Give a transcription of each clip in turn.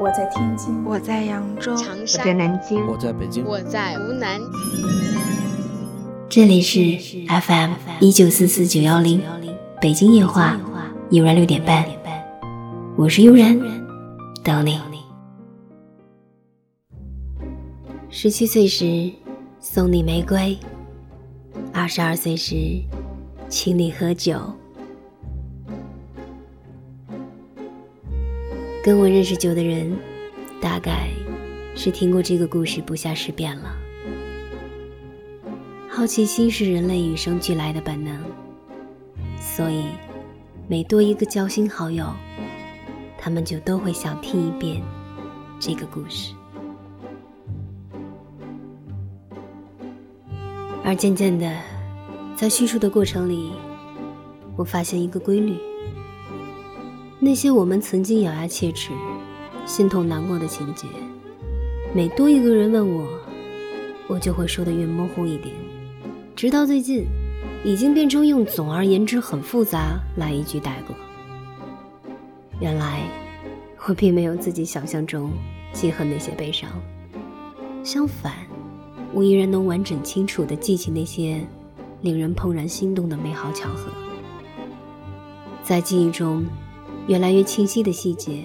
我在天津，我在扬州，长我在，南京，我在北京，我在湖南，这里是 FM 一九四四九幺零，北京夜话，悠然六点半，我是悠然，等你。十七岁时送你玫瑰，二十二岁时请你喝酒。跟我认识久的人，大概是听过这个故事不下十遍了。好奇心是人类与生俱来的本能，所以每多一个交心好友，他们就都会想听一遍这个故事。而渐渐的，在叙述的过程里，我发现一个规律：那些我们曾经咬牙切齿、心痛难过的情节，每多一个人问我，我就会说的越模糊一点。直到最近，已经变成用“总而言之很复杂”来一句带过。原来，我并没有自己想象中记恨那些悲伤，相反，我依然能完整清楚地记起那些令人怦然心动的美好巧合。在记忆中，越来越清晰的细节，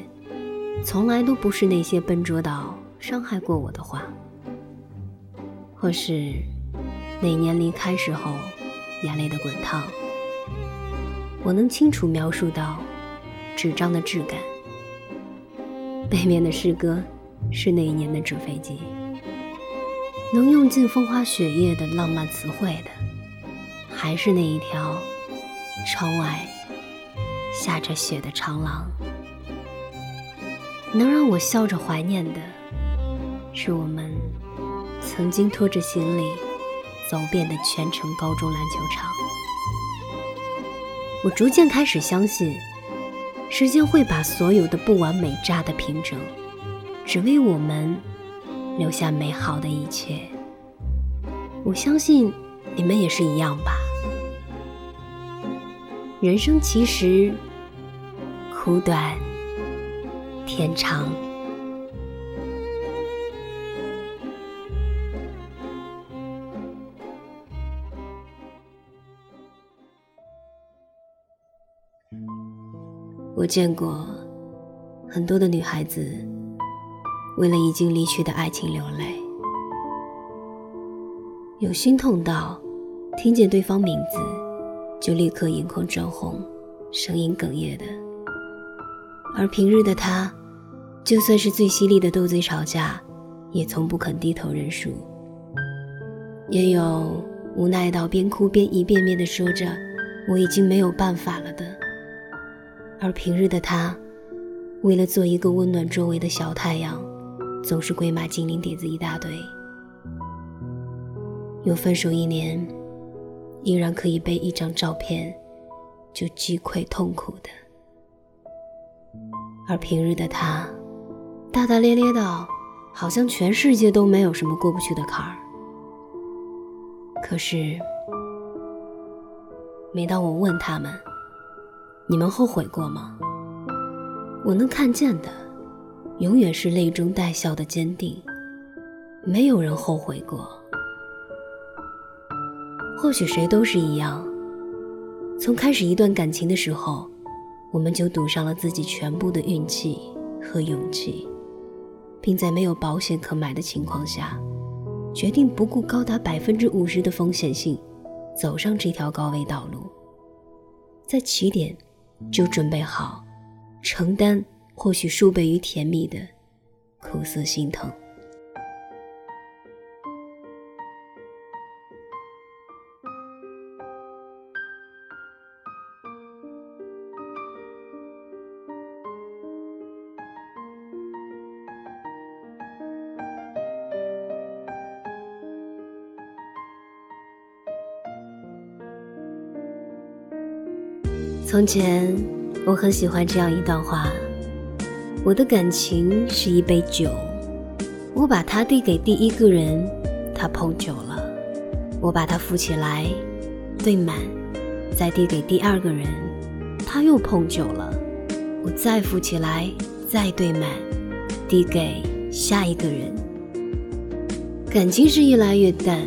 从来都不是那些笨拙到伤害过我的话，或是。那年离开时候，眼泪的滚烫，我能清楚描述到纸张的质感。背面的诗歌是那一年的纸飞机，能用尽风花雪月的浪漫词汇的，还是那一条窗外下着雪的长廊。能让我笑着怀念的，是我们曾经拖着行李。走遍的全城高中篮球场，我逐渐开始相信，时间会把所有的不完美扎得平整，只为我们留下美好的一切。我相信你们也是一样吧。人生其实苦短，天长。我见过很多的女孩子为了已经离去的爱情流泪，有心痛到听见对方名字就立刻眼眶涨红、声音哽咽的；而平日的他，就算是最犀利的斗嘴吵架，也从不肯低头认输。也有无奈到边哭边一遍遍的说着“我已经没有办法了”的。而平日的他，为了做一个温暖周围的小太阳，总是鬼马精灵点子一大堆。有分手一年，依然可以被一张照片就击溃痛苦的。而平日的他，大大咧咧的好像全世界都没有什么过不去的坎儿。可是，每当我问他们，你们后悔过吗？我能看见的，永远是泪中带笑的坚定。没有人后悔过。或许谁都是一样。从开始一段感情的时候，我们就赌上了自己全部的运气和勇气，并在没有保险可买的情况下，决定不顾高达百分之五十的风险性，走上这条高危道路。在起点。就准备好承担或许数倍于甜蜜的苦涩心疼。从前，我很喜欢这样一段话：我的感情是一杯酒，我把它递给第一个人，他碰酒了；我把它扶起来，兑满，再递给第二个人，他又碰酒了；我再扶起来，再兑满，递给下一个人。感情是越来越淡，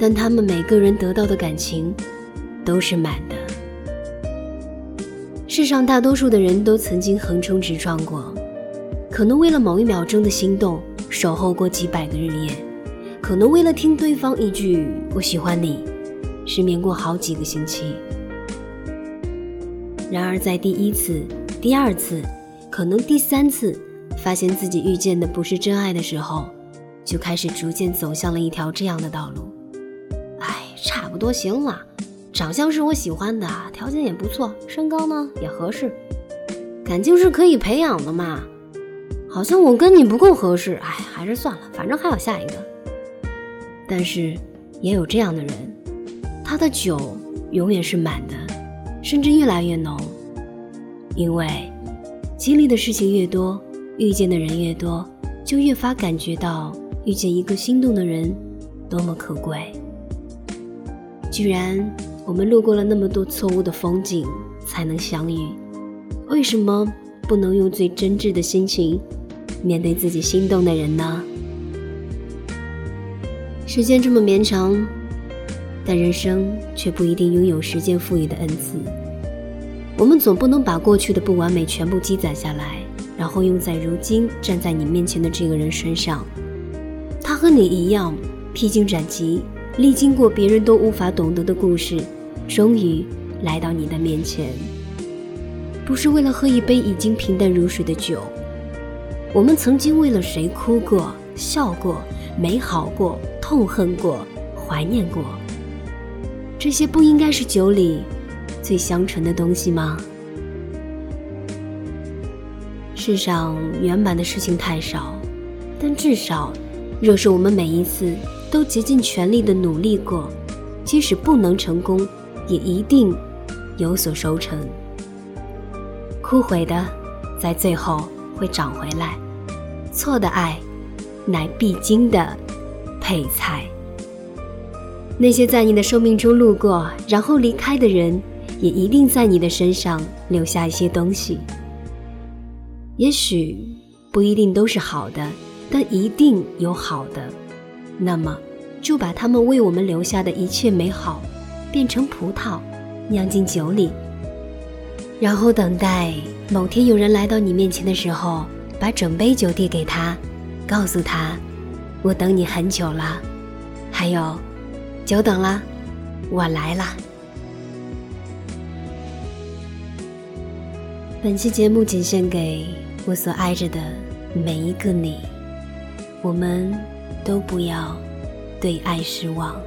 但他们每个人得到的感情都是满的。世上大多数的人都曾经横冲直撞过，可能为了某一秒钟的心动，守候过几百个日夜；可能为了听对方一句“我喜欢你”，失眠过好几个星期。然而，在第一次、第二次，可能第三次，发现自己遇见的不是真爱的时候，就开始逐渐走向了一条这样的道路。哎，差不多行了。长相是我喜欢的，条件也不错，身高呢也合适，感情是可以培养的嘛。好像我跟你不够合适，哎，还是算了，反正还有下一个。但是也有这样的人，他的酒永远是满的，甚至越来越浓，因为经历的事情越多，遇见的人越多，就越发感觉到遇见一个心动的人多么可贵，居然。我们路过了那么多错误的风景，才能相遇。为什么不能用最真挚的心情面对自己心动的人呢？时间这么绵长，但人生却不一定拥有时间赋予的恩赐。我们总不能把过去的不完美全部积攒下来，然后用在如今站在你面前的这个人身上。他和你一样，披荆斩棘。历经过别人都无法懂得的故事，终于来到你的面前。不是为了喝一杯已经平淡如水的酒，我们曾经为了谁哭过、笑过、美好过、痛恨过、怀念过。这些不应该是酒里最香醇的东西吗？世上圆满的事情太少，但至少，若是我们每一次。都竭尽全力的努力过，即使不能成功，也一定有所收成。枯萎的，在最后会长回来。错的爱，乃必经的配菜。那些在你的生命中路过然后离开的人，也一定在你的身上留下一些东西。也许不一定都是好的，但一定有好的。那么，就把他们为我们留下的一切美好，变成葡萄，酿进酒里，然后等待某天有人来到你面前的时候，把整杯酒递给他，告诉他：“我等你很久了。”还有，久等了，我来了。本期节目仅献给我所爱着的每一个你，我们。都不要对爱失望。